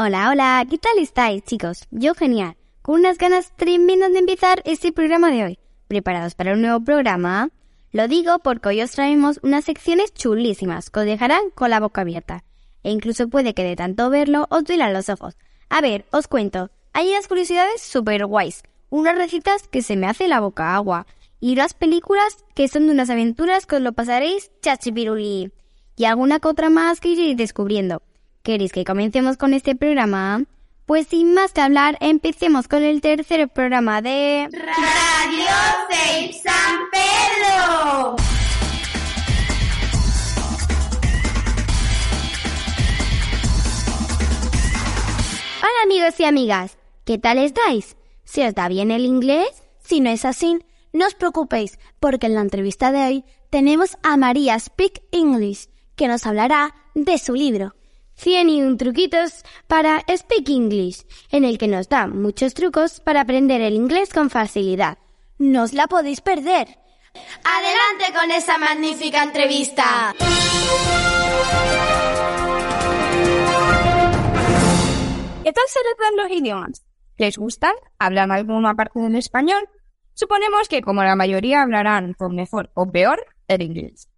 Hola, hola, ¿qué tal estáis, chicos? Yo genial, con unas ganas tremendas de empezar este programa de hoy. ¿Preparados para un nuevo programa? Lo digo porque hoy os traemos unas secciones chulísimas que os dejarán con la boca abierta. E incluso puede que de tanto verlo os duelan los ojos. A ver, os cuento. Hay unas curiosidades super guays, unas recetas que se me hace la boca agua, y unas películas que son de unas aventuras que os lo pasaréis chachipiruli. Y alguna que otra más que iréis descubriendo. ¿Queréis que comencemos con este programa? Pues sin más que hablar, empecemos con el tercer programa de... Radio Safe San Pedro. Hola amigos y amigas, ¿qué tal estáis? ¿Se os da bien el inglés? Si no es así, no os preocupéis, porque en la entrevista de hoy tenemos a María Speak English, que nos hablará de su libro 101 truquitos para Speak English, en el que nos da muchos trucos para aprender el inglés con facilidad. No os la podéis perder. Adelante con esa magnífica entrevista. ¿Qué tal se los idiomas? ¿Les gustan? ¿Hablan alguna parte del español? Suponemos que como la mayoría hablarán por mejor o peor el inglés.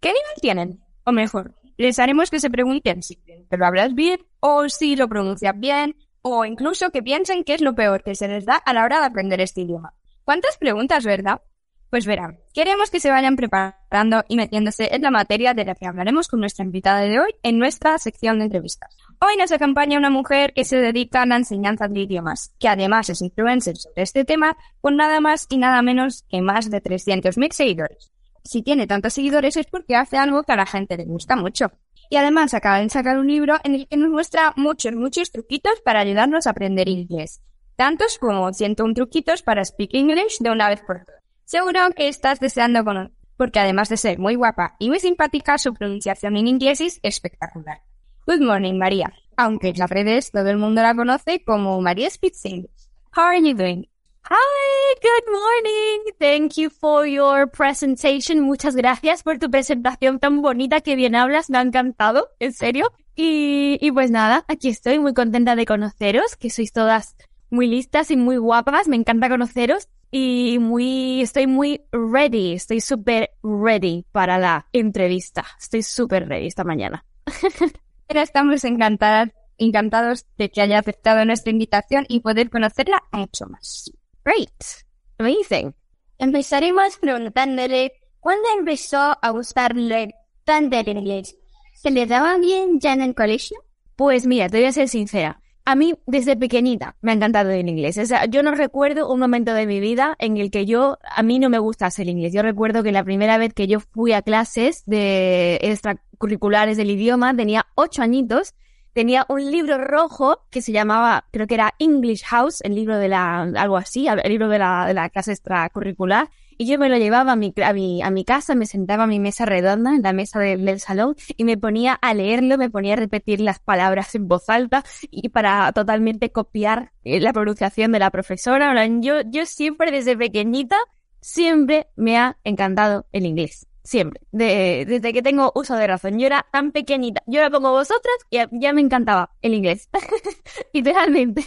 ¿Qué nivel tienen? O mejor, les haremos que se pregunten si lo hablas bien o si lo pronuncias bien o incluso que piensen qué es lo peor que se les da a la hora de aprender este idioma. ¿Cuántas preguntas, verdad? Pues verán, queremos que se vayan preparando y metiéndose en la materia de la que hablaremos con nuestra invitada de hoy en nuestra sección de entrevistas. Hoy nos acompaña una mujer que se dedica a la enseñanza de idiomas, que además es influencer sobre este tema con nada más y nada menos que más de 300.000 seguidores. Si tiene tantos seguidores es porque hace algo que a la gente le gusta mucho. Y además acaba de sacar un libro en el que nos muestra muchos, muchos truquitos para ayudarnos a aprender inglés. Tantos como 101 truquitos para speak English de una vez por todas. Seguro que estás deseando conocer, porque además de ser muy guapa y muy simpática, su pronunciación en inglés es espectacular. Good morning, María. Aunque en las redes todo el mundo la conoce como María Speaks English. How are you doing? Hi, good morning. Thank you for your presentation. Muchas gracias por tu presentación tan bonita que bien hablas. Me ha encantado, en serio. Y, y pues nada, aquí estoy muy contenta de conoceros, que sois todas muy listas y muy guapas. Me encanta conoceros y muy, estoy muy ready, estoy súper ready para la entrevista. Estoy súper ready esta mañana. Estamos encantadas, encantados de que haya aceptado nuestra invitación y poder conocerla mucho más. Great. Amazing. Empezaremos preguntándole cuándo empezó a gustarle tanto el inglés. ¿Se le daba bien ya en el colegio? Pues mira, te voy a ser sincera. A mí, desde pequeñita, me ha encantado el inglés. O sea, yo no recuerdo un momento de mi vida en el que yo, a mí no me gustase el inglés. Yo recuerdo que la primera vez que yo fui a clases de extracurriculares del idioma, tenía ocho añitos, tenía un libro rojo que se llamaba, creo que era English House, el libro de la, algo así, el libro de la, de la clase extracurricular. Y yo me lo llevaba a mi, a mi, a mi casa, me sentaba a mi mesa redonda, en la mesa del salón, y me ponía a leerlo, me ponía a repetir las palabras en voz alta, y para totalmente copiar eh, la pronunciación de la profesora. Yo, yo siempre desde pequeñita, siempre me ha encantado el inglés. Siempre. desde que tengo uso de razón. Yo era tan pequeñita. Yo la pongo vosotras y ya, ya me encantaba el inglés. Literalmente.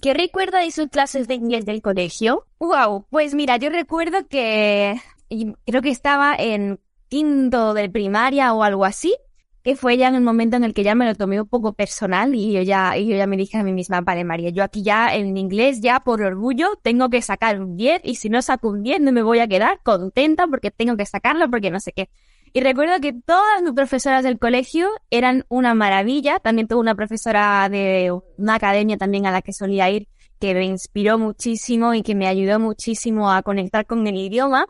¿Qué recuerda de sus clases de inglés del colegio? Wow, pues mira, yo recuerdo que creo que estaba en quinto de primaria o algo así, que fue ya en el momento en el que ya me lo tomé un poco personal y yo ya, y yo ya me dije a mí misma, vale María, yo aquí ya en inglés ya por orgullo tengo que sacar un 10 y si no saco un 10 no me voy a quedar contenta porque tengo que sacarlo porque no sé qué. Y recuerdo que todas mis profesoras del colegio eran una maravilla. También tuve una profesora de una academia también a la que solía ir que me inspiró muchísimo y que me ayudó muchísimo a conectar con el idioma.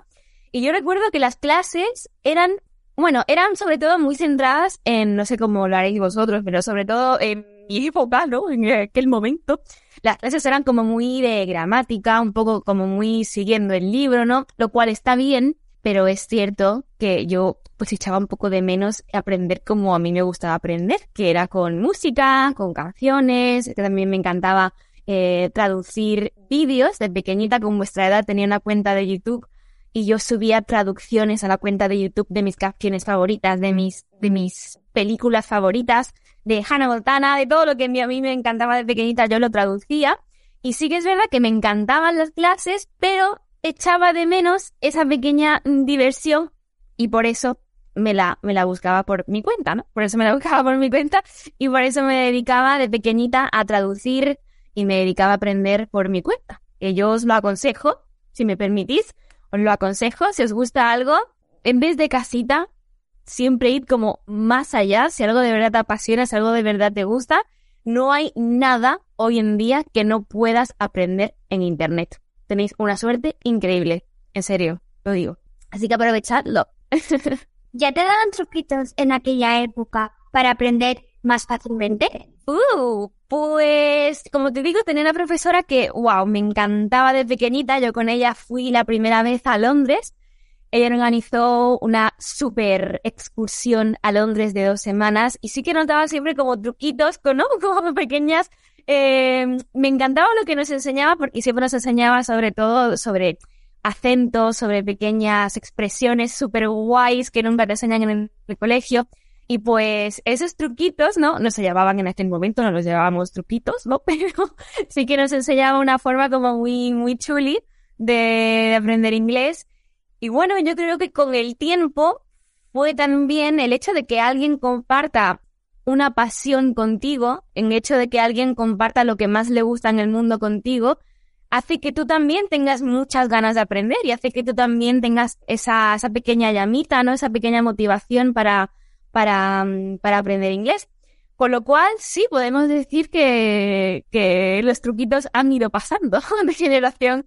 Y yo recuerdo que las clases eran, bueno, eran sobre todo muy centradas en, no sé cómo lo haréis vosotros, pero sobre todo en mi época, ¿no? En aquel momento. Las clases eran como muy de gramática, un poco como muy siguiendo el libro, ¿no? Lo cual está bien, pero es cierto que yo pues echaba un poco de menos aprender como a mí me gustaba aprender, que era con música, con canciones, que también me encantaba eh, traducir vídeos. De pequeñita, con vuestra edad, tenía una cuenta de YouTube y yo subía traducciones a la cuenta de YouTube de mis canciones favoritas, de mis, de mis películas favoritas, de Hannah Montana, de todo lo que a mí me encantaba de pequeñita, yo lo traducía. Y sí que es verdad que me encantaban las clases, pero echaba de menos esa pequeña diversión y por eso me la, me la buscaba por mi cuenta, ¿no? Por eso me la buscaba por mi cuenta y por eso me dedicaba de pequeñita a traducir y me dedicaba a aprender por mi cuenta. Que yo os lo aconsejo, si me permitís, lo aconsejo, si os gusta algo, en vez de casita, siempre id como más allá, si algo de verdad te apasiona, si algo de verdad te gusta, no hay nada hoy en día que no puedas aprender en Internet. Tenéis una suerte increíble, en serio, lo digo. Así que aprovechadlo. ¿Ya te daban truquitos en aquella época para aprender más fácilmente? Uh, pues como te digo, tenía una profesora que, wow, me encantaba de pequeñita. Yo con ella fui la primera vez a Londres. Ella organizó una super excursión a Londres de dos semanas y sí que notaba siempre como truquitos, ¿no? Como pequeñas. Eh, me encantaba lo que nos enseñaba porque siempre nos enseñaba sobre todo sobre acentos, sobre pequeñas expresiones super guays que nunca te enseñan en el colegio. Y pues esos truquitos, ¿no? No se llamaban en aquel momento, no los llamábamos truquitos, ¿no? Pero sí que nos enseñaba una forma como muy, muy chuli de, aprender inglés. Y bueno, yo creo que con el tiempo fue también el hecho de que alguien comparta una pasión contigo, el hecho de que alguien comparta lo que más le gusta en el mundo contigo, hace que tú también tengas muchas ganas de aprender y hace que tú también tengas esa, esa pequeña llamita, ¿no? Esa pequeña motivación para, para, mm, para aprender inglés. Con lo cual, sí, podemos decir que, que los truquitos han ido pasando de generación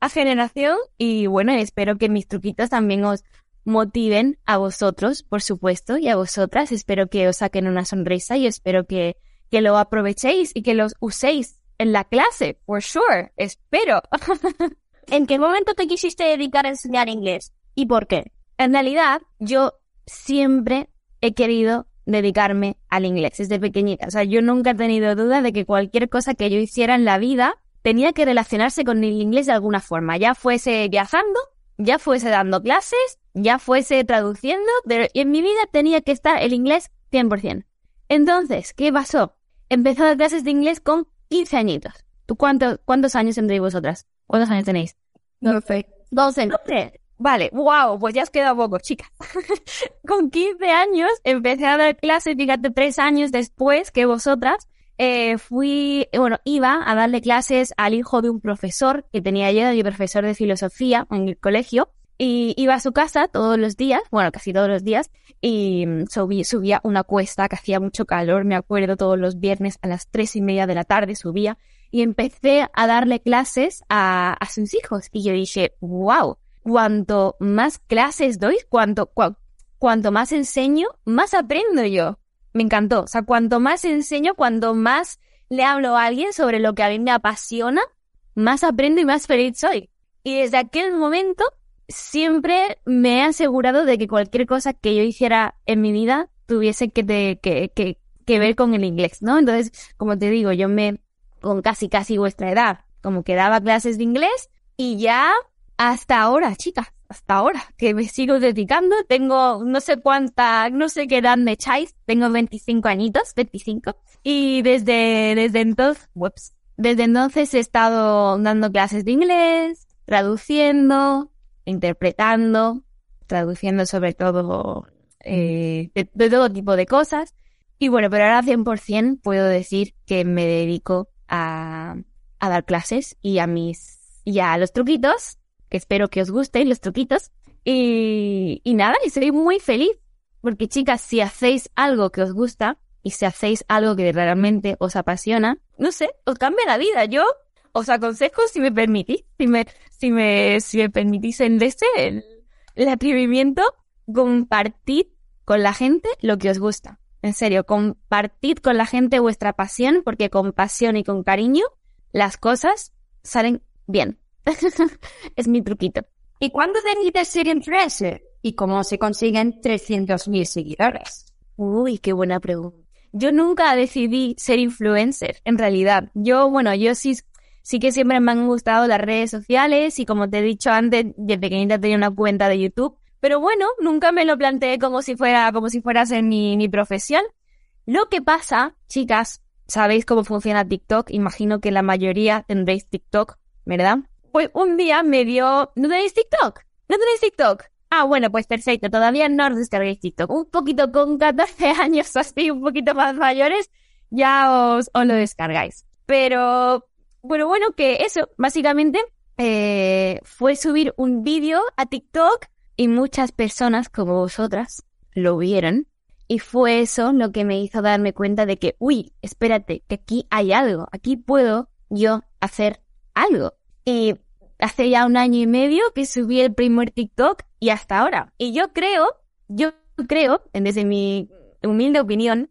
a generación y bueno, espero que mis truquitos también os motiven a vosotros, por supuesto, y a vosotras. Espero que os saquen una sonrisa y espero que, que lo aprovechéis y que los uséis en la clase, for sure. Espero. ¿En qué momento te quisiste dedicar a enseñar inglés? ¿Y por qué? En realidad, yo siempre he querido dedicarme al inglés desde pequeñita. O sea, yo nunca he tenido duda de que cualquier cosa que yo hiciera en la vida tenía que relacionarse con el inglés de alguna forma, ya fuese viajando, ya fuese dando clases, ya fuese traduciendo, pero en mi vida tenía que estar el inglés 100%. Entonces, ¿qué pasó? Empezó a dar clases de inglés con 15 añitos. ¿Tú cuántos, cuántos años tendréis vosotras? ¿Cuántos años tenéis? 12. 12, ¿no? Vale, wow, pues ya os queda poco, chicas. Con 15 años empecé a dar clases, fíjate, tres años después que vosotras, eh, fui, bueno, iba a darle clases al hijo de un profesor que tenía yo, mi profesor de filosofía en el colegio, y iba a su casa todos los días, bueno, casi todos los días, y mm, subía una cuesta que hacía mucho calor, me acuerdo, todos los viernes a las tres y media de la tarde subía, y empecé a darle clases a, a sus hijos, y yo dije, wow, cuanto más clases doy, cuanto, cuanto más enseño, más aprendo yo. Me encantó. O sea, cuanto más enseño, cuanto más le hablo a alguien sobre lo que a mí me apasiona, más aprendo y más feliz soy. Y desde aquel momento siempre me he asegurado de que cualquier cosa que yo hiciera en mi vida tuviese que, que, que, que ver con el inglés, ¿no? Entonces, como te digo, yo me, con casi casi vuestra edad, como que daba clases de inglés y ya hasta ahora, chicas, hasta ahora, que me sigo dedicando. Tengo no sé cuánta, no sé qué edad me echáis. Tengo 25 añitos, 25. Y desde, desde entonces, whoops, desde entonces he estado dando clases de inglés, traduciendo, interpretando, traduciendo sobre todo, eh, de, todo tipo de cosas. Y bueno, pero ahora 100% puedo decir que me dedico a, a dar clases y a mis, y a los truquitos que espero que os gusten los truquitos. Y, y nada, y soy muy feliz. Porque chicas, si hacéis algo que os gusta y si hacéis algo que realmente os apasiona, no sé, os cambia la vida. Yo os aconsejo si me permitís, si me, si me, si me permitís en este, el, el atrevimiento, compartid con la gente lo que os gusta. En serio, compartid con la gente vuestra pasión, porque con pasión y con cariño las cosas salen bien. es mi truquito. ¿Y cuándo decides ser influencer? ¿Y cómo se consiguen 300.000 seguidores? Uy, qué buena pregunta. Yo nunca decidí ser influencer, en realidad. Yo, bueno, yo sí, sí que siempre me han gustado las redes sociales y como te he dicho antes, de pequeñita tenía una cuenta de YouTube. Pero bueno, nunca me lo planteé como si fuera, como si fuera a ser mi, mi profesión. Lo que pasa, chicas, sabéis cómo funciona TikTok. Imagino que la mayoría tendréis TikTok, ¿verdad? Pues un día me dio, ¿no tenéis TikTok? ¿No tenéis TikTok? Ah, bueno, pues perfecto. Todavía no os descarguéis TikTok. Un poquito con 14 años así, un poquito más mayores, ya os, os lo descargáis. Pero, bueno, bueno, que eso, básicamente, eh, fue subir un vídeo a TikTok y muchas personas como vosotras lo vieron. Y fue eso lo que me hizo darme cuenta de que, uy, espérate, que aquí hay algo, aquí puedo yo hacer algo. Y hace ya un año y medio que subí el primer TikTok y hasta ahora. Y yo creo, yo creo, desde mi humilde opinión,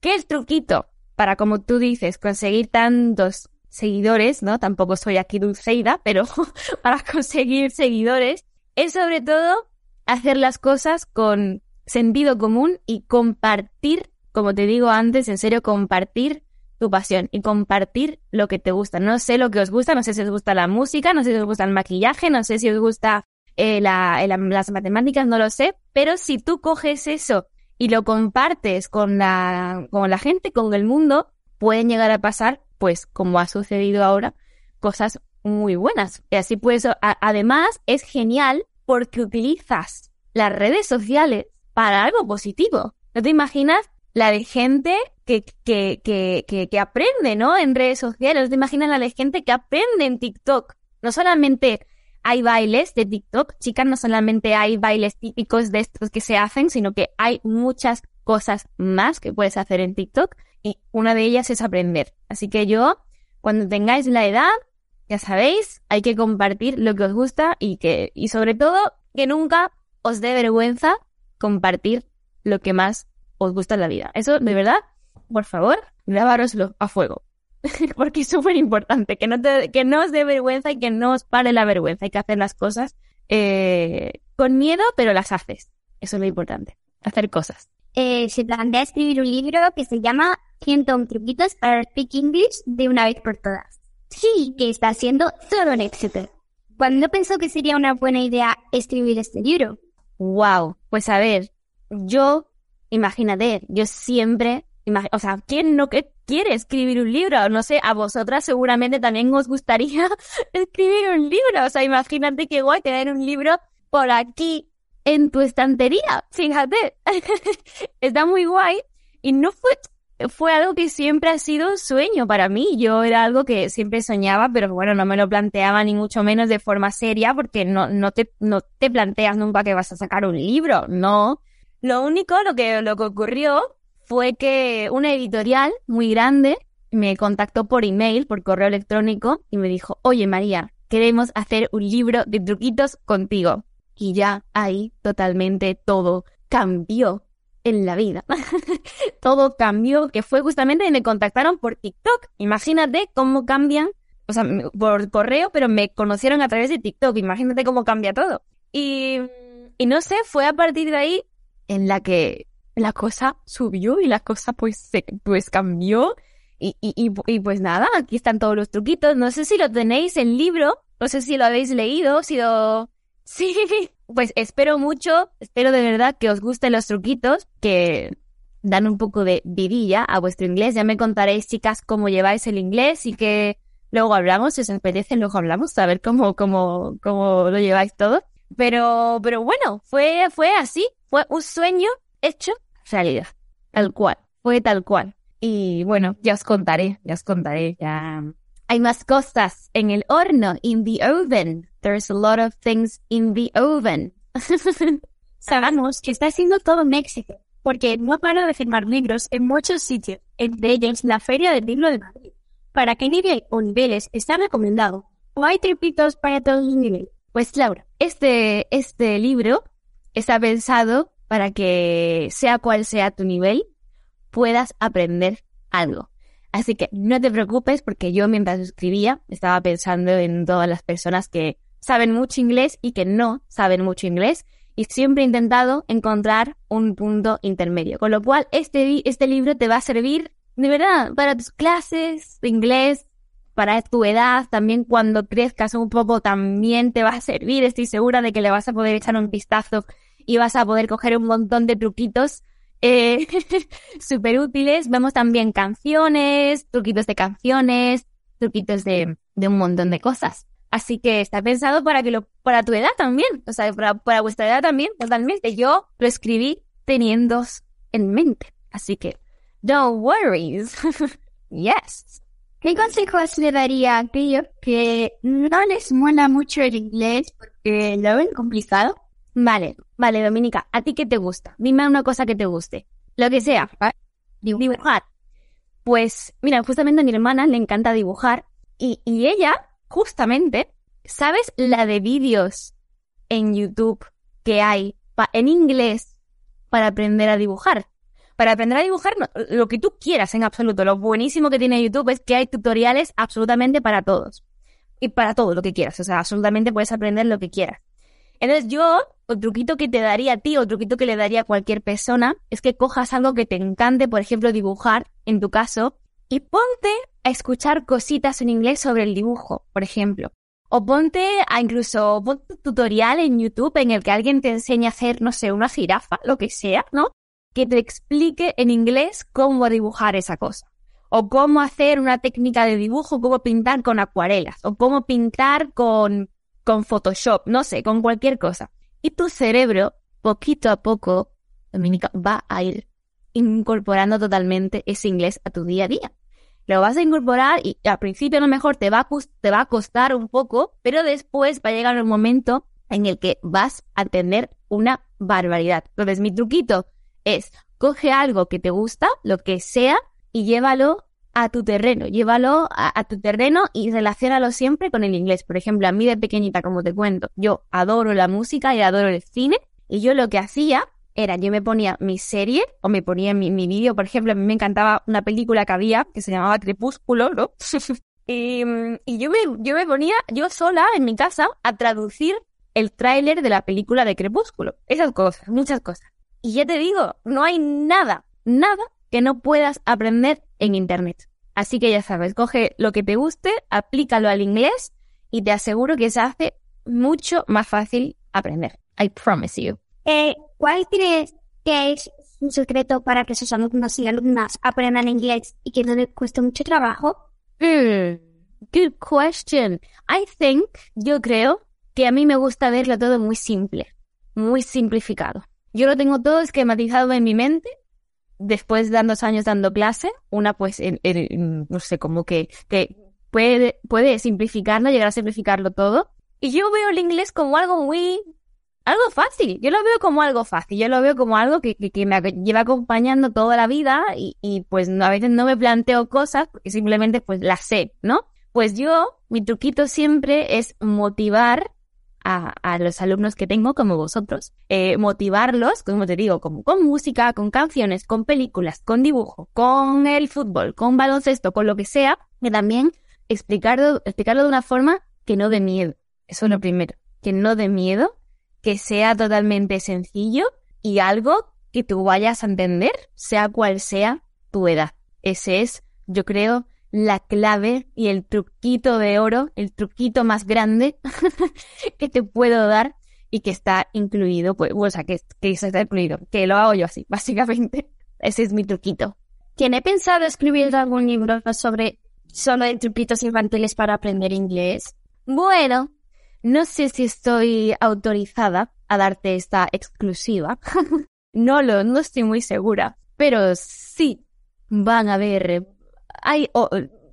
que el truquito para, como tú dices, conseguir tantos seguidores, ¿no? Tampoco soy aquí Dulceida, pero para conseguir seguidores es sobre todo hacer las cosas con sentido común y compartir, como te digo antes, en serio, compartir tu pasión y compartir lo que te gusta. No sé lo que os gusta, no sé si os gusta la música, no sé si os gusta el maquillaje, no sé si os gusta eh, la, las matemáticas, no lo sé, pero si tú coges eso y lo compartes con la, con la gente, con el mundo, pueden llegar a pasar, pues como ha sucedido ahora, cosas muy buenas. Y así pues, además es genial porque utilizas las redes sociales para algo positivo. ¿No te imaginas la de gente que, que, que, que, aprende, ¿no? En redes sociales. ¿Te imaginas la de gente que aprende en TikTok? No solamente hay bailes de TikTok, chicas, no solamente hay bailes típicos de estos que se hacen, sino que hay muchas cosas más que puedes hacer en TikTok y una de ellas es aprender. Así que yo, cuando tengáis la edad, ya sabéis, hay que compartir lo que os gusta y que, y sobre todo, que nunca os dé vergüenza compartir lo que más os gusta en la vida. Eso, de verdad, por favor, grabároslo a fuego. Porque es súper importante, que no, te, que no os dé vergüenza y que no os pare la vergüenza. Hay que hacer las cosas eh, con miedo, pero las haces. Eso es lo importante, hacer cosas. Eh, se plantea escribir un libro que se llama 100 truquitos para speak English de una vez por todas. Sí, que está siendo todo un éxito. ¿Cuándo pensó que sería una buena idea escribir este libro? Wow, pues a ver, yo Imagínate, yo siempre, o sea, ¿quién no quiere escribir un libro? No sé, a vosotras seguramente también os gustaría escribir un libro. O sea, imagínate qué guay tener un libro por aquí en tu estantería. Fíjate, está muy guay. Y no fue, fue algo que siempre ha sido un sueño para mí. Yo era algo que siempre soñaba, pero bueno, no me lo planteaba ni mucho menos de forma seria porque no, no, te, no te planteas nunca que vas a sacar un libro, no. Lo único, lo que, lo que ocurrió fue que una editorial muy grande me contactó por email, por correo electrónico, y me dijo, oye María, queremos hacer un libro de truquitos contigo. Y ya ahí totalmente todo cambió en la vida. todo cambió, que fue justamente y me contactaron por TikTok. Imagínate cómo cambian, o sea, por correo, pero me conocieron a través de TikTok. Imagínate cómo cambia todo. Y, y no sé, fue a partir de ahí en la que la cosa subió y la cosa pues se, pues cambió y, y, y, pues nada, aquí están todos los truquitos. No sé si lo tenéis en libro, no sé si lo habéis leído, si lo... Sí, pues espero mucho, espero de verdad que os gusten los truquitos, que dan un poco de vidilla a vuestro inglés. Ya me contaréis, chicas, cómo lleváis el inglés y que luego hablamos, si os apetece, luego hablamos, a ver cómo, cómo, cómo lo lleváis todo. Pero, pero bueno, fue, fue así. Fue un sueño hecho realidad. Tal cual. Fue tal cual. Y bueno, ya os contaré, ya os contaré, ya. Hay más cosas en el horno, in the oven. There's a lot of things in the oven. Sabemos que está haciendo todo un éxito, porque no para de firmar libros en muchos sitios, entre ellos la Feria del Libro de Madrid. ¿Para qué nivel o niveles está recomendado? ¿O hay tripitos para todos los niveles? Pues Laura, este, este libro está pensado para que sea cual sea tu nivel, puedas aprender algo. Así que no te preocupes porque yo mientras escribía estaba pensando en todas las personas que saben mucho inglés y que no saben mucho inglés y siempre he intentado encontrar un punto intermedio. Con lo cual este, este libro te va a servir de verdad para tus clases de inglés, para tu edad, también cuando crezcas un poco también te va a servir. Estoy segura de que le vas a poder echar un vistazo y vas a poder coger un montón de truquitos eh, súper útiles. Vemos también canciones, truquitos de canciones, truquitos de, de un montón de cosas. Así que está pensado para que lo, para tu edad también, o sea, para, para vuestra edad también, totalmente. Yo lo escribí teniendo en mente. Así que, don't worry. yes. ¿Qué consejos le daría a aquellos que no les mola mucho el inglés porque lo ven complicado? Vale, vale, Dominica, ¿a ti qué te gusta? Dime una cosa que te guste. Lo que sea. Dibujar. Pues, mira, justamente a mi hermana le encanta dibujar y, y ella, justamente, ¿sabes la de vídeos en YouTube que hay en inglés para aprender a dibujar? Para aprender a dibujar lo que tú quieras en absoluto. Lo buenísimo que tiene YouTube es que hay tutoriales absolutamente para todos. Y para todo lo que quieras. O sea, absolutamente puedes aprender lo que quieras. Entonces yo, el truquito que te daría a ti, o el truquito que le daría a cualquier persona, es que cojas algo que te encante, por ejemplo, dibujar, en tu caso, y ponte a escuchar cositas en inglés sobre el dibujo, por ejemplo. O ponte a incluso, un tutorial en YouTube en el que alguien te enseñe a hacer, no sé, una jirafa, lo que sea, ¿no? Que te explique en inglés cómo dibujar esa cosa. O cómo hacer una técnica de dibujo, cómo pintar con acuarelas. O cómo pintar con con Photoshop, no sé, con cualquier cosa. Y tu cerebro, poquito a poco, Dominica, va a ir incorporando totalmente ese inglés a tu día a día. Lo vas a incorporar y al principio a lo mejor te va a, te va a costar un poco, pero después va a llegar el momento en el que vas a tener una barbaridad. Entonces mi truquito es, coge algo que te gusta, lo que sea, y llévalo a tu terreno, llévalo a, tu terreno y relacionalo siempre con el inglés. Por ejemplo, a mí de pequeñita, como te cuento, yo adoro la música y adoro el cine y yo lo que hacía era, yo me ponía mi serie o me ponía mi, mi vídeo, por ejemplo, a mí me encantaba una película que había que se llamaba Crepúsculo, ¿no? y, y yo, me, yo me ponía yo sola en mi casa a traducir el tráiler de la película de Crepúsculo. Esas cosas, muchas cosas. Y ya te digo, no hay nada, nada que no puedas aprender en Internet. Así que ya sabes, coge lo que te guste, aplícalo al inglés y te aseguro que se hace mucho más fácil aprender. I promise you. Eh, ¿Cuál crees que es un secreto para que sus alumnos y alumnas aprendan inglés y que no les cueste mucho trabajo? Mm, good question. I think, yo creo que a mí me gusta verlo todo muy simple, muy simplificado. Yo lo tengo todo esquematizado en mi mente después de dos años dando clase, una pues, no sé, como que, que puede, puede simplificarlo, llegar a simplificarlo todo. Y yo veo el inglés como algo muy, algo fácil. Yo lo veo como algo fácil. Yo lo veo como algo que, que, me lleva acompañando toda la vida y, y pues a veces no me planteo cosas porque simplemente pues las sé, ¿no? Pues yo, mi truquito siempre es motivar a, los alumnos que tengo, como vosotros, eh, motivarlos, como te digo, como con música, con canciones, con películas, con dibujo, con el fútbol, con baloncesto, con lo que sea, que también explicarlo, explicarlo de una forma que no dé miedo. Eso es lo primero, que no dé miedo, que sea totalmente sencillo y algo que tú vayas a entender, sea cual sea tu edad. Ese es, yo creo, la clave y el truquito de oro, el truquito más grande que te puedo dar y que está incluido, pues, o sea, que, que está incluido, que lo hago yo así, básicamente. Ese es mi truquito. ¿Tiene pensado escribir algún libro sobre solo de truquitos infantiles para aprender inglés? Bueno, no sé si estoy autorizada a darte esta exclusiva. no lo, no estoy muy segura. Pero sí, van a haber hay,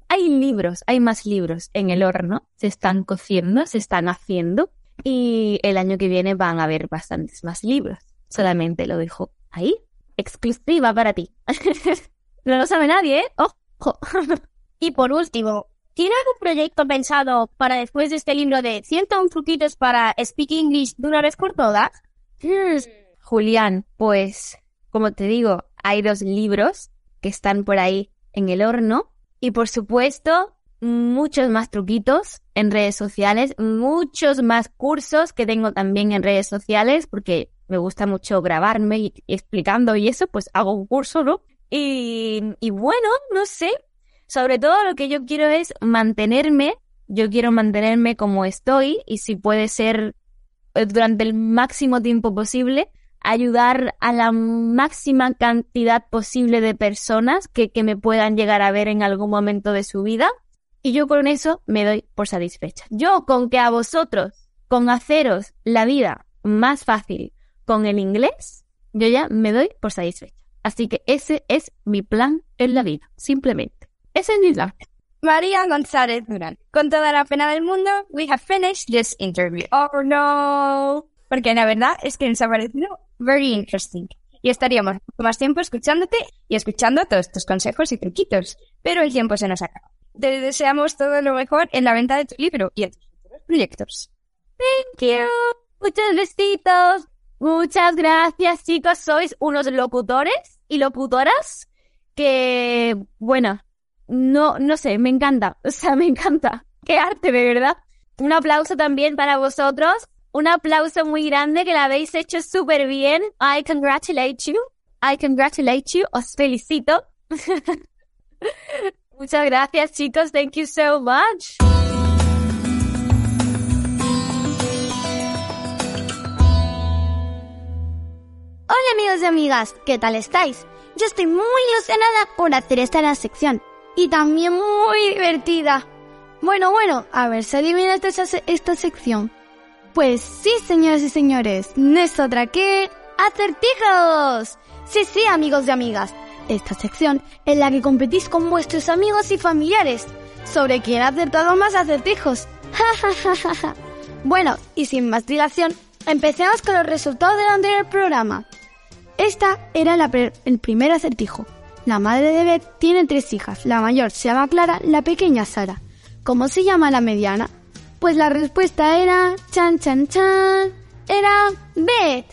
hay libros, hay más libros en el horno, se están cociendo, se están haciendo y el año que viene van a haber bastantes más libros. Solamente lo dejo ahí, exclusiva para ti. no lo sabe nadie, ¿eh? Ojo. y por último, ¿tiene algún proyecto pensado para después de este libro de 101 truquitos para speak English de una vez por todas? Hmm. Julián, pues, como te digo, hay dos libros que están por ahí en el horno. Y por supuesto, muchos más truquitos en redes sociales, muchos más cursos que tengo también en redes sociales, porque me gusta mucho grabarme y, explicando y eso, pues hago un curso, ¿no? Y, y bueno, no sé, sobre todo lo que yo quiero es mantenerme, yo quiero mantenerme como estoy y si puede ser eh, durante el máximo tiempo posible, ayudar a la máxima cantidad posible de personas que, que me puedan llegar a ver en algún momento de su vida. Y yo con eso me doy por satisfecha. Yo con que a vosotros, con haceros la vida más fácil con el inglés, yo ya me doy por satisfecha. Así que ese es mi plan en la vida, simplemente. Ese es mi plan. María González Durán. Con toda la pena del mundo, we have finished this interview. Oh no. Porque la verdad es que nos ha parecido very interesting. Y estaríamos más tiempo escuchándote y escuchando todos tus consejos y truquitos. Pero el tiempo se nos acaba. Te deseamos todo lo mejor en la venta de tu libro y en tus futuros proyectos. Thank you. Muchos besitos. Muchas gracias, chicos. Sois unos locutores y locutoras que, bueno, no, no sé, me encanta. O sea, me encanta. Qué arte, de verdad. Un aplauso también para vosotros. Un aplauso muy grande que la habéis hecho súper bien. I congratulate you. I congratulate you. Os felicito. Muchas gracias, chicos. Thank you so much. Hola amigos y amigas, ¿qué tal estáis? Yo estoy muy ilusionada por hacer esta sección y también muy divertida. Bueno, bueno, a ver si adivina esta, esta sección. Pues sí, señores y señores, no es otra que acertijos. Sí, sí, amigos y amigas, esta sección en la que competís con vuestros amigos y familiares sobre quién ha acertado más acertijos. bueno, y sin más dilación, empecemos con los resultados del anterior programa. Esta era el primer acertijo. La madre de Beth tiene tres hijas. La mayor se llama Clara, la pequeña Sara. ¿Cómo se llama la mediana? Pues la respuesta era chan chan chan. Era Beth.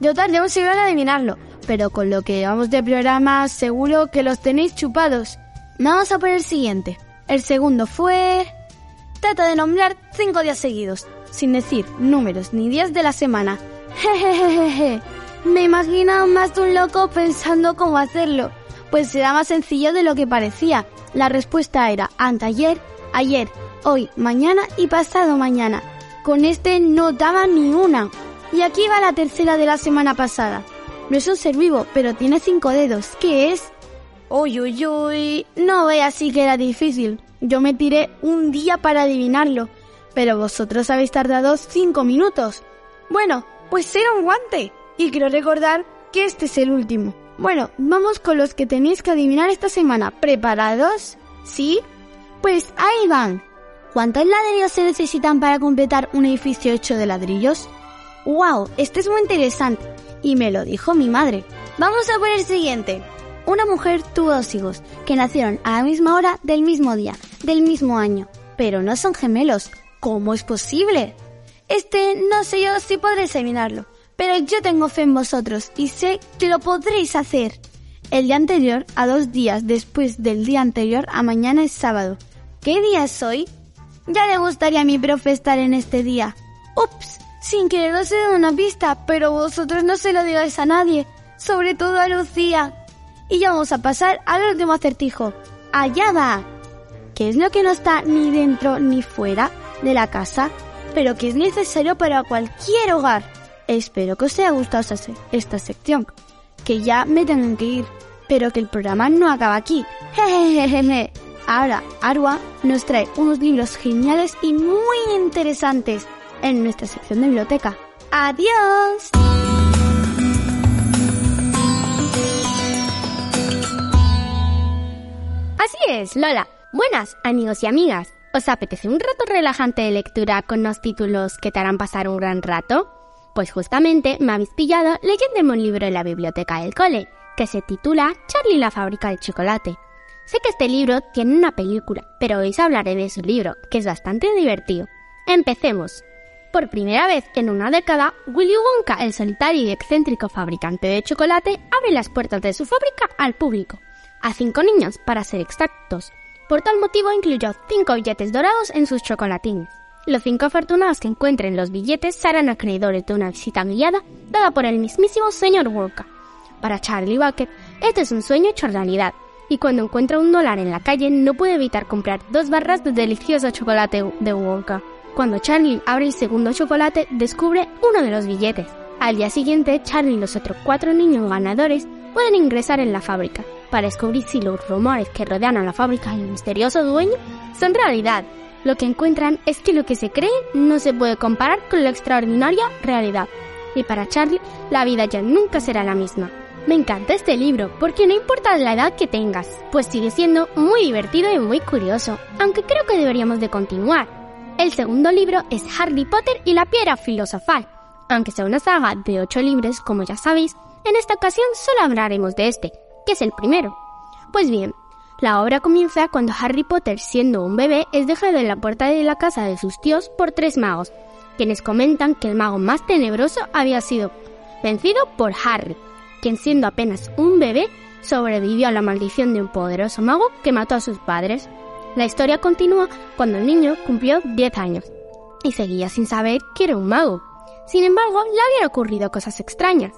Yo tardé un siglo en adivinarlo, pero con lo que llevamos de programa seguro que los tenéis chupados. Vamos a por el siguiente. El segundo fue... Trata de nombrar cinco días seguidos, sin decir números ni días de la semana. Jejejeje. Me imagino más de un loco pensando cómo hacerlo, pues será más sencillo de lo que parecía. La respuesta era anteayer, ayer, hoy, mañana y pasado mañana. Con este no daba ni una. Y aquí va la tercera de la semana pasada. No es un ser vivo, pero tiene cinco dedos. ¿Qué es? Uy, uy, uy. No veas así que era difícil. Yo me tiré un día para adivinarlo. Pero vosotros habéis tardado cinco minutos. Bueno, pues era un guante. Y quiero recordar que este es el último. Bueno, vamos con los que tenéis que adivinar esta semana. ¿Preparados? ¿Sí? Pues ahí van. ¿Cuántos ladrillos se necesitan para completar un edificio hecho de ladrillos? ¡Wow! Este es muy interesante. Y me lo dijo mi madre. Vamos a por el siguiente. Una mujer tuvo dos hijos, que nacieron a la misma hora del mismo día, del mismo año. Pero no son gemelos. ¿Cómo es posible? Este no sé yo si podré examinarlo pero yo tengo fe en vosotros y sé que lo podréis hacer. El día anterior a dos días después del día anterior a mañana es sábado. ¿Qué día es hoy? Ya le gustaría a mi profe estar en este día. Ups, sin querer os he dado una pista, pero vosotros no se lo digáis a nadie, sobre todo a Lucía. Y ya vamos a pasar al último acertijo. Allá va. ¿Qué es lo que no está ni dentro ni fuera de la casa, pero que es necesario para cualquier hogar? Espero que os haya gustado esta sección, que ya me tengo que ir, pero que el programa no acaba aquí. Jejejeje. Ahora, Arwa nos trae unos libros geniales y muy interesantes en nuestra sección de biblioteca. ¡Adiós! Así es, Lola. Buenas, amigos y amigas. ¿Os apetece un rato relajante de lectura con los títulos que te harán pasar un gran rato? Pues justamente me habéis pillado leyéndome un libro en la biblioteca del cole, que se titula Charlie la fábrica de chocolate. Sé que este libro tiene una película, pero hoy os hablaré de su libro, que es bastante divertido. Empecemos. Por primera vez en una década, Willy Wonka, el solitario y excéntrico fabricante de chocolate, abre las puertas de su fábrica al público. a cinco niños para ser exactos. Por tal motivo incluyó cinco billetes dorados en sus chocolatines. Los cinco afortunados que encuentren los billetes serán acreedores de una visita guiada dada por el mismísimo señor Wonka. Para Charlie Bucket, este es un sueño hecho realidad, y cuando encuentra un dólar en la calle no puede evitar comprar dos barras de delicioso chocolate de Wonka. Cuando Charlie abre el segundo chocolate, descubre uno de los billetes. Al día siguiente, Charlie y los otros cuatro niños ganadores pueden ingresar en la fábrica para descubrir si los rumores que rodean a la fábrica y el misterioso dueño son realidad. Lo que encuentran es que lo que se cree no se puede comparar con la extraordinaria realidad. Y para Charlie, la vida ya nunca será la misma. Me encanta este libro porque no importa la edad que tengas, pues sigue siendo muy divertido y muy curioso, aunque creo que deberíamos de continuar. El segundo libro es Harry Potter y la piedra filosofal. Aunque sea una saga de ocho libros, como ya sabéis, en esta ocasión solo hablaremos de este, que es el primero. Pues bien, la obra comienza cuando Harry Potter, siendo un bebé, es dejado en la puerta de la casa de sus tíos por tres magos, quienes comentan que el mago más tenebroso había sido vencido por Harry, quien siendo apenas un bebé sobrevivió a la maldición de un poderoso mago que mató a sus padres. La historia continúa cuando el niño cumplió 10 años y seguía sin saber que era un mago. Sin embargo, le habían ocurrido cosas extrañas.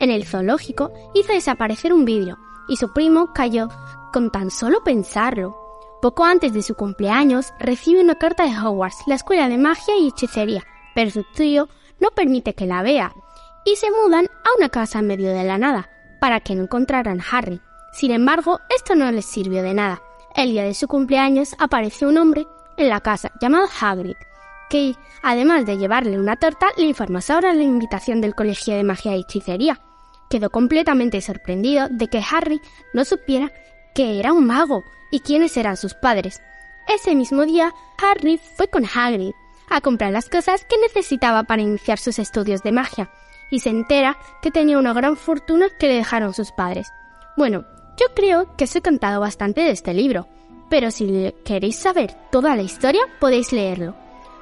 En el zoológico hizo desaparecer un vidrio y su primo cayó con tan solo pensarlo. Poco antes de su cumpleaños recibe una carta de Hogwarts, la escuela de magia y hechicería, pero su tío no permite que la vea y se mudan a una casa en medio de la nada, para que no encontraran a Harry. Sin embargo, esto no les sirvió de nada. El día de su cumpleaños apareció un hombre en la casa llamado Hagrid, que, además de llevarle una torta, le informó sobre la invitación del Colegio de Magia y Hechicería. Quedó completamente sorprendido de que Harry no supiera que era un mago y quiénes eran sus padres. Ese mismo día, Harry fue con Hagrid a comprar las cosas que necesitaba para iniciar sus estudios de magia, y se entera que tenía una gran fortuna que le dejaron sus padres. Bueno, yo creo que os he contado bastante de este libro, pero si queréis saber toda la historia podéis leerlo.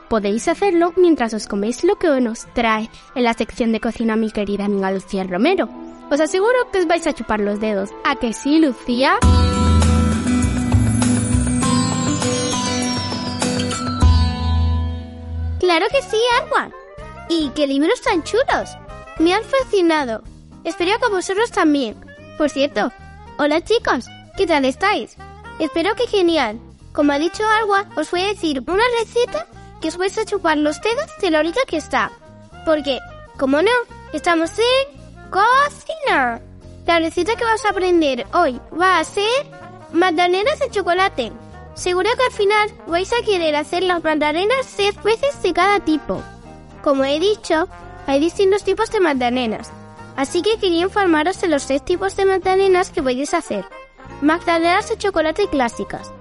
Podéis hacerlo mientras os coméis lo que nos trae en la sección de cocina mi querida amiga Lucía Romero. Os aseguro que os vais a chupar los dedos. ¿A que sí, Lucía? Claro que sí, Arwan. ¿Y qué libros tan chulos? Me han fascinado. Espero que vosotros también. Por cierto, hola chicos, ¿qué tal estáis? Espero que genial. Como ha dicho Agua, os voy a decir una receta que os vais a chupar los dedos de la orilla que está. Porque, como no, estamos en cocina. La receta que vas a aprender hoy va a ser magdalenas de chocolate. Seguro que al final vais a querer hacer las magdalenas seis veces de cada tipo. Como he dicho, hay distintos tipos de magdalenas, así que quería informaros de los seis tipos de magdalenas que podéis hacer. Magdalenas de chocolate clásicas,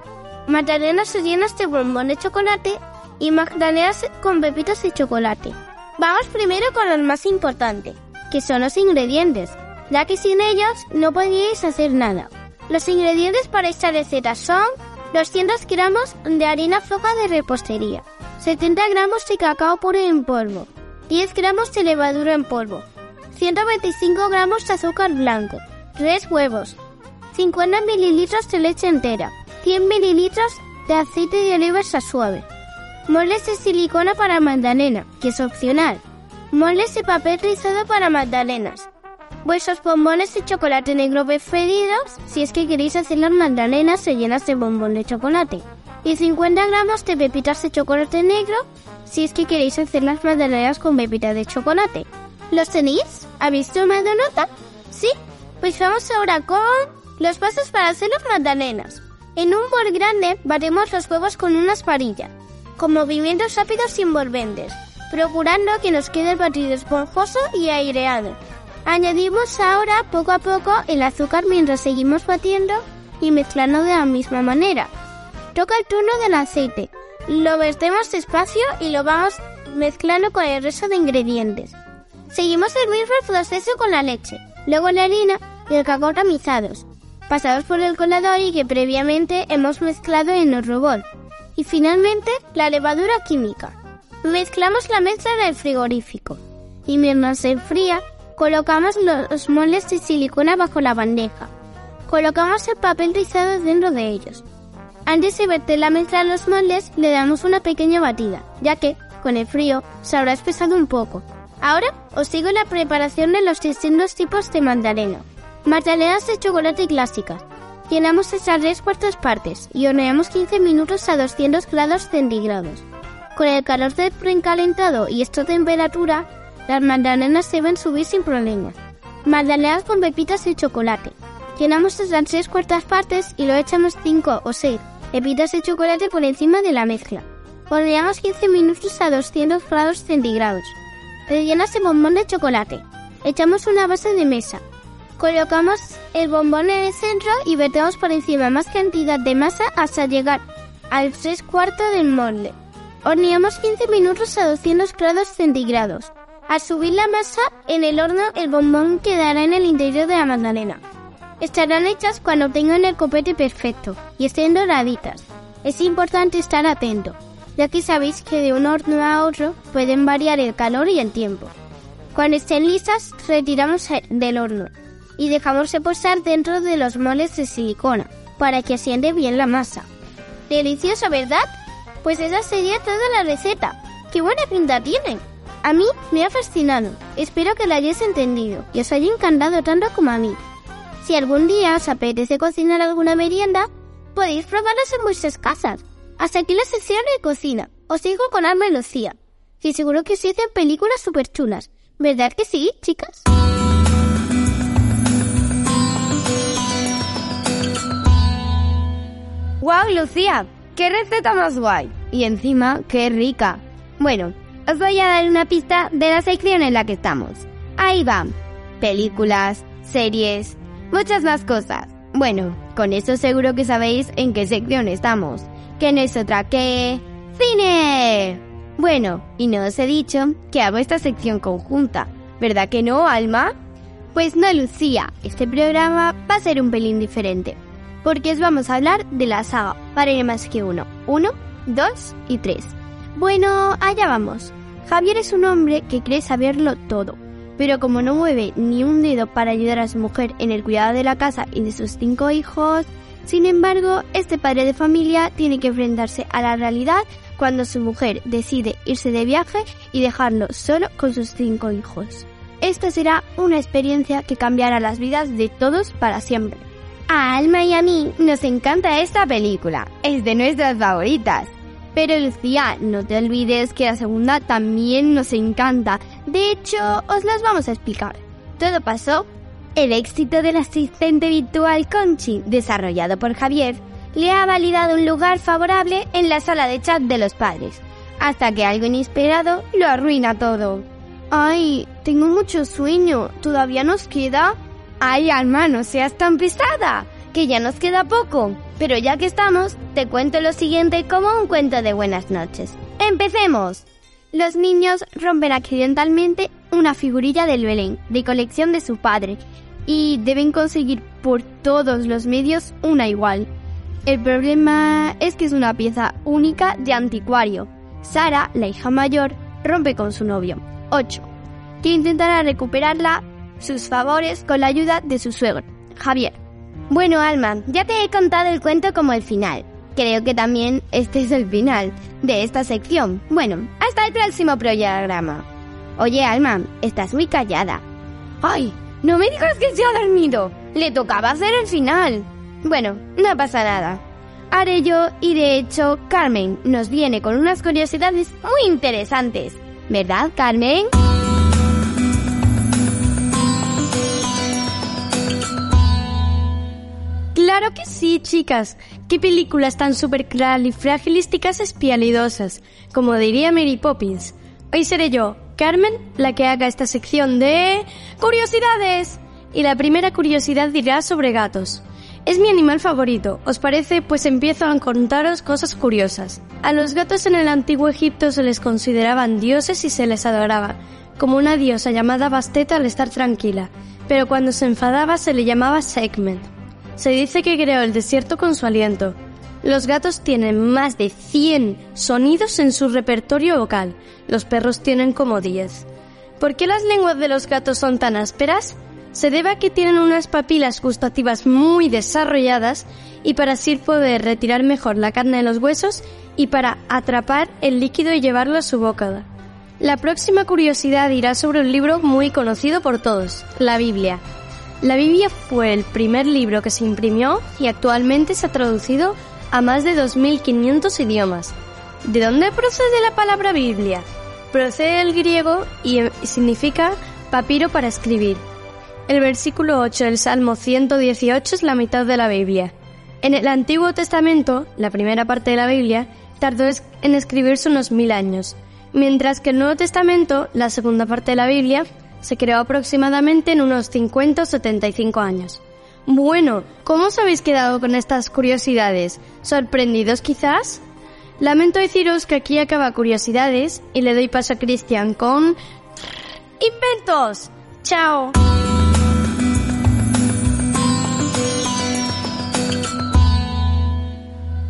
magdalenas rellenas de bombón de chocolate y magdalenas con pepitas de chocolate. Vamos primero con el más importante, que son los ingredientes, ya que sin ellos no podríais hacer nada. Los ingredientes para esta receta son 200 gramos de harina floja de repostería, 70 gramos de cacao puro en polvo, 10 gramos de levadura en polvo, 125 gramos de azúcar blanco, 3 huevos, 50 mililitros de leche entera, 100 mililitros de aceite de oliva suave, moldes de silicona para magdalena, que es opcional, moldes de papel rizado para magdalenas, vuestros bombones de chocolate negro preferidos si es que queréis hacer las magdalenas rellenas de bombón de chocolate, y 50 gramos de pepitas de chocolate negro si es que queréis hacer las magdalenas con pepitas de chocolate. ¿Los tenéis? ¿Habéis tomado nota? ¿Sí? Pues vamos ahora con los pasos para hacer las magdalenas. En un bol grande batemos los huevos con una esparilla, con movimientos rápidos y envolventes, procurando que nos quede el batido esponjoso y aireado. Añadimos ahora poco a poco el azúcar mientras seguimos batiendo y mezclando de la misma manera. Toca el turno del aceite. Lo vertemos despacio y lo vamos mezclando con el resto de ingredientes. Seguimos el mismo proceso con la leche, luego la harina y el cacao tamizados, pasados por el colador y que previamente hemos mezclado en el robot. Y finalmente la levadura química. Mezclamos la mezcla en el frigorífico y mientras se enfría colocamos los moldes de silicona bajo la bandeja. Colocamos el papel rizado dentro de ellos. Antes de verter la mezcla en los moldes, le damos una pequeña batida, ya que, con el frío, se habrá espesado un poco. Ahora os sigo la preparación de los distintos tipos de magdalena. Magdalenas de chocolate clásicas. Llenamos esas tres cuartas partes y horneamos 15 minutos a 200 grados centígrados. Con el calor del precalentado y esta temperatura, las magdalenas deben subir sin problemas. Magdalenas con pepitas de chocolate. Llenamos esas tres cuartas partes y lo echamos 5 o 6 pepitas de chocolate por encima de la mezcla. Horneamos 15 minutos a 200 grados centígrados. Rellenas el bombón de chocolate. Echamos una base de mesa. Colocamos el bombón en el centro y vertemos por encima más cantidad de masa hasta llegar al 3 cuartos del molde. Horneamos 15 minutos a 200 grados centígrados. Al subir la masa en el horno, el bombón quedará en el interior de la magdalena. Estarán hechas cuando tengan el copete perfecto y estén doraditas. Es importante estar atento, ya que sabéis que de un horno a otro pueden variar el calor y el tiempo. Cuando estén listas, retiramos del horno y dejamos reposar dentro de los moles de silicona para que asiente bien la masa. Delicioso, ¿verdad? Pues esa sería toda la receta. ¡Qué buena pinta tiene! A mí me ha fascinado. Espero que la hayáis entendido y os haya encantado tanto como a mí. Si algún día os apetece cocinar alguna merienda, podéis probarlas en vuestras casas. Hasta aquí la sección de cocina. Os sigo con Alma y Lucía. Y seguro que se hacen películas súper chulas. ¿Verdad que sí, chicas? ¡Wow, Lucía! ¡Qué receta más guay! Y encima, qué rica. Bueno, os voy a dar una pista de la sección en la que estamos. Ahí va. Películas, series, muchas más cosas. Bueno, con eso seguro que sabéis en qué sección estamos. Que no es otra que... ¡Cine! Bueno, y no os he dicho que hago esta sección conjunta. ¿Verdad que no, Alma? Pues no, Lucía. Este programa va a ser un pelín diferente. Porque os vamos a hablar de la saga Para ir más que uno. Uno, dos y tres. Bueno, allá vamos. Javier es un hombre que cree saberlo todo pero como no mueve ni un dedo para ayudar a su mujer en el cuidado de la casa y de sus cinco hijos, sin embargo, este padre de familia tiene que enfrentarse a la realidad cuando su mujer decide irse de viaje y dejarlo solo con sus cinco hijos. Esta será una experiencia que cambiará las vidas de todos para siempre. A Alma y a mí nos encanta esta película, es de nuestras favoritas. Pero Lucía, no te olvides que la segunda también nos encanta. De hecho, os las vamos a explicar. Todo pasó. El éxito del asistente virtual Conchi, desarrollado por Javier, le ha validado un lugar favorable en la sala de chat de los padres, hasta que algo inesperado lo arruina todo. Ay, tengo mucho sueño. ¿Todavía nos queda? Ay, Alma, no seas tan pesada, que ya nos queda poco. Pero ya que estamos, te cuento lo siguiente como un cuento de buenas noches. ¡Empecemos! Los niños rompen accidentalmente una figurilla del Belén, de colección de su padre, y deben conseguir por todos los medios una igual. El problema es que es una pieza única de anticuario. Sara, la hija mayor, rompe con su novio, 8, que intentará recuperarla sus favores con la ayuda de su suegro, Javier. Bueno, Alma, ya te he contado el cuento como el final. Creo que también este es el final de esta sección. Bueno, hasta el próximo programa. Oye, Alma, estás muy callada. ¡Ay! No me digas que se ha dormido. Le tocaba hacer el final. Bueno, no pasa nada. Haré yo y de hecho Carmen nos viene con unas curiosidades muy interesantes. ¿Verdad, Carmen? Claro que sí, chicas. Qué películas tan super fragilísticas espialidosas, como diría Mary Poppins. Hoy seré yo, Carmen, la que haga esta sección de curiosidades. Y la primera curiosidad dirá sobre gatos. Es mi animal favorito. ¿Os parece? Pues empiezo a contaros cosas curiosas. A los gatos en el antiguo Egipto se les consideraban dioses y se les adoraba, como una diosa llamada Basteta al estar tranquila, pero cuando se enfadaba se le llamaba Sekhmet. Se dice que creó el desierto con su aliento. Los gatos tienen más de 100 sonidos en su repertorio vocal. Los perros tienen como 10. ¿Por qué las lenguas de los gatos son tan ásperas? Se debe a que tienen unas papilas gustativas muy desarrolladas y para así poder retirar mejor la carne de los huesos y para atrapar el líquido y llevarlo a su boca. La próxima curiosidad irá sobre un libro muy conocido por todos, la Biblia. La Biblia fue el primer libro que se imprimió y actualmente se ha traducido a más de 2.500 idiomas. ¿De dónde procede la palabra Biblia? Procede del griego y significa papiro para escribir. El versículo 8 del Salmo 118 es la mitad de la Biblia. En el Antiguo Testamento, la primera parte de la Biblia, tardó en escribirse unos mil años, mientras que el Nuevo Testamento, la segunda parte de la Biblia, se creó aproximadamente en unos 50 o 75 años. Bueno, ¿cómo os habéis quedado con estas curiosidades? ¿Sorprendidos quizás? Lamento deciros que aquí acaba curiosidades y le doy paso a Cristian con... ¡Inventos! ¡Chao!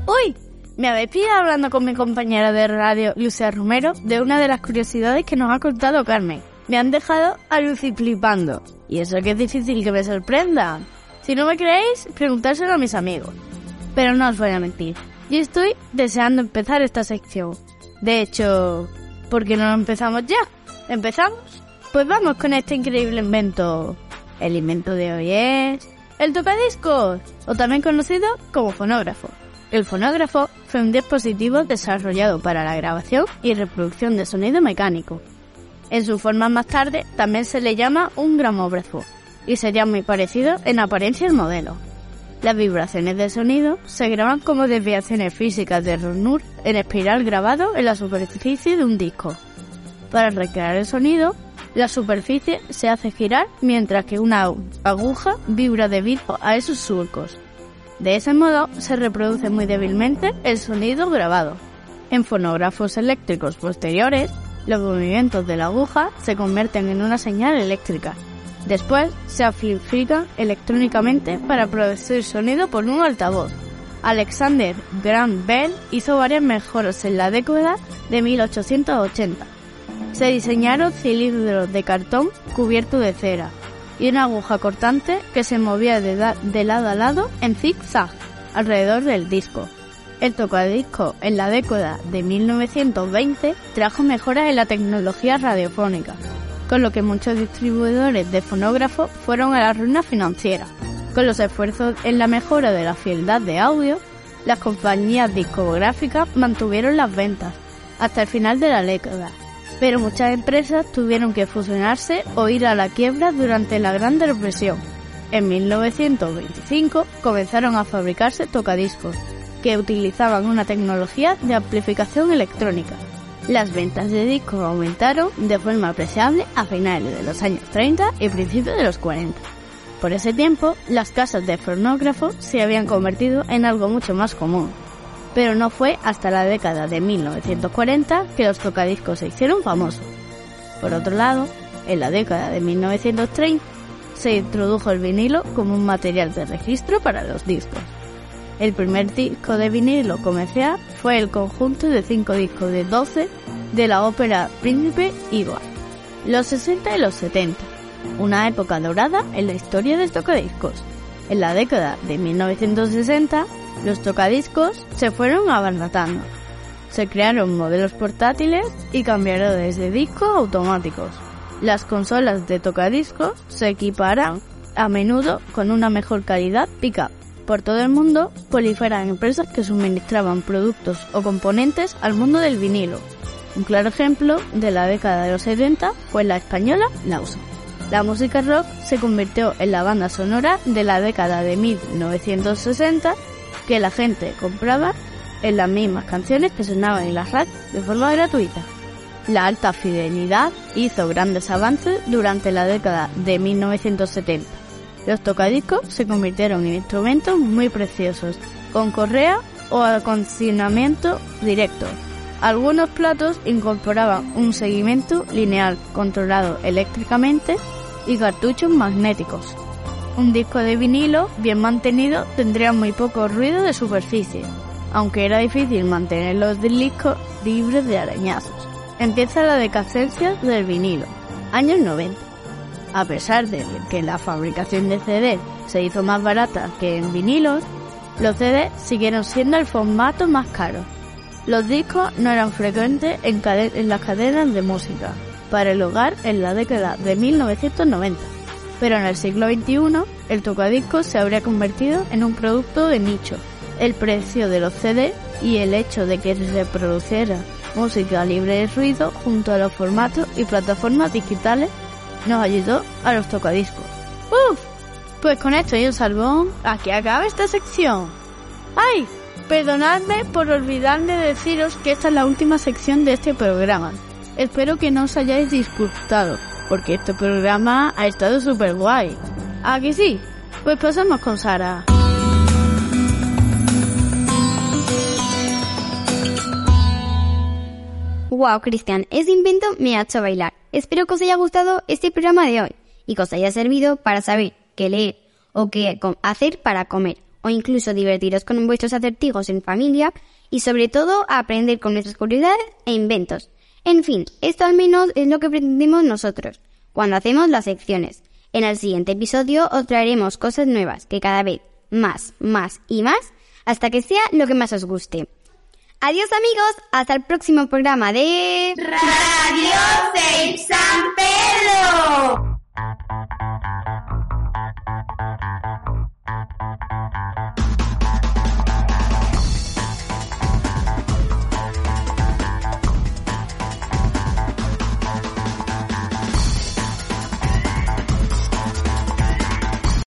¡Uy! Me habéis pillado hablando con mi compañera de radio, Lucia Romero, de una de las curiosidades que nos ha contado Carmen. Me han dejado a Lucy flipando. Y eso que es difícil que me sorprenda. Si no me creéis, preguntárselo a mis amigos. Pero no os voy a mentir. Yo estoy deseando empezar esta sección. De hecho, ¿por qué no empezamos ya? ¿Empezamos? Pues vamos con este increíble invento. El invento de hoy es el tocadiscos, o también conocido como fonógrafo. El fonógrafo fue un dispositivo desarrollado para la grabación y reproducción de sonido mecánico. En su forma más tarde también se le llama un gramógrafo y sería muy parecido en apariencia al modelo. Las vibraciones de sonido se graban como desviaciones físicas de Ronur en espiral grabado en la superficie de un disco. Para recrear el sonido, la superficie se hace girar mientras que una aguja vibra debido a esos surcos. De ese modo se reproduce muy débilmente el sonido grabado. En fonógrafos eléctricos posteriores, los movimientos de la aguja se convierten en una señal eléctrica. Después se amplifican electrónicamente para producir sonido por un altavoz. Alexander Graham Bell hizo varias mejoras en la década de 1880. Se diseñaron cilindros de cartón cubiertos de cera, y una aguja cortante que se movía de, lado a lado en zig-zag alrededor del disco. El tocadisco en la década de 1920 trajo mejoras en la tecnología radiofónica, con lo que muchos distribuidores de fonógrafos fueron a la ruina financiera. Con los esfuerzos en la mejora de la fieldad de audio, las compañías discográficas mantuvieron las ventas hasta el final de la década pero muchas empresas tuvieron que fusionarse o ir a la quiebra durante la Gran Depresión. En 1925 comenzaron a fabricarse tocadiscos, que utilizaban una tecnología de amplificación electrónica. Las ventas de discos aumentaron de forma apreciable a finales de los años 30 y principios de los 40. Por ese tiempo, las casas de fonógrafo se habían convertido en algo mucho más común, pero no fue hasta la década de 1940 que los tocadiscos se hicieron famosos. Por otro lado, en la década de 1930 se introdujo el vinilo como un material de registro para los discos. El primer disco de vinilo comercial fue el conjunto de cinco discos de 12 de la ópera Príncipe Igor. Los 60 y los 70, una época dorada en la historia de tocadiscos. En la década de 1960 los tocadiscos se fueron abaratando. Se crearon modelos portátiles y cambiadores de disco automáticos. Las consolas de tocadiscos se equiparan a menudo con una mejor calidad pick-up. Por todo el mundo proliferan empresas que suministraban productos o componentes al mundo del vinilo. Un claro ejemplo de la década de los 70 fue la española Lausa. La música rock se convirtió en la banda sonora de la década de 1960 que la gente compraba en las mismas canciones que sonaban en las radios de forma gratuita. La alta fidelidad hizo grandes avances durante la década de 1970. Los tocadiscos se convirtieron en instrumentos muy preciosos, con correa o acondicionamiento directo. Algunos platos incorporaban un seguimiento lineal controlado eléctricamente y cartuchos magnéticos. Un disco de vinilo bien mantenido tendría muy poco ruido de superficie, aunque era difícil mantener los discos libres de arañazos. Empieza la decadencia del vinilo, años 90. A pesar de que la fabricación de CD se hizo más barata que en vinilos, los CD siguieron siendo el formato más caro. Los discos no eran frecuentes en, en las cadenas de música para el hogar en la década de 1990, pero en el siglo XXI el tocadiscos se habría convertido en un producto de nicho. El precio de los CD y el hecho de que se produciera música libre de ruido junto a los formatos y plataformas digitales nos ayudó a los tocadiscos. ¡Uf! Pues con esto y un salvón, aquí acaba esta sección. ¡Ay! Perdonadme por olvidarme de deciros que esta es la última sección de este programa. Espero que no os hayáis disgustado, porque este programa ha estado súper guay. ¿Ah, que sí? Pues pasamos con Sara. Wow, Cristian, ese invento me ha hecho bailar. Espero que os haya gustado este programa de hoy y que os haya servido para saber qué leer o qué hacer para comer o incluso divertiros con vuestros acertijos en familia y sobre todo aprender con nuestras curiosidades e inventos. En fin, esto al menos es lo que pretendemos nosotros cuando hacemos las secciones. En el siguiente episodio os traeremos cosas nuevas que cada vez más, más y más hasta que sea lo que más os guste. Adiós amigos, hasta el próximo programa de Radio 6 San Pedro.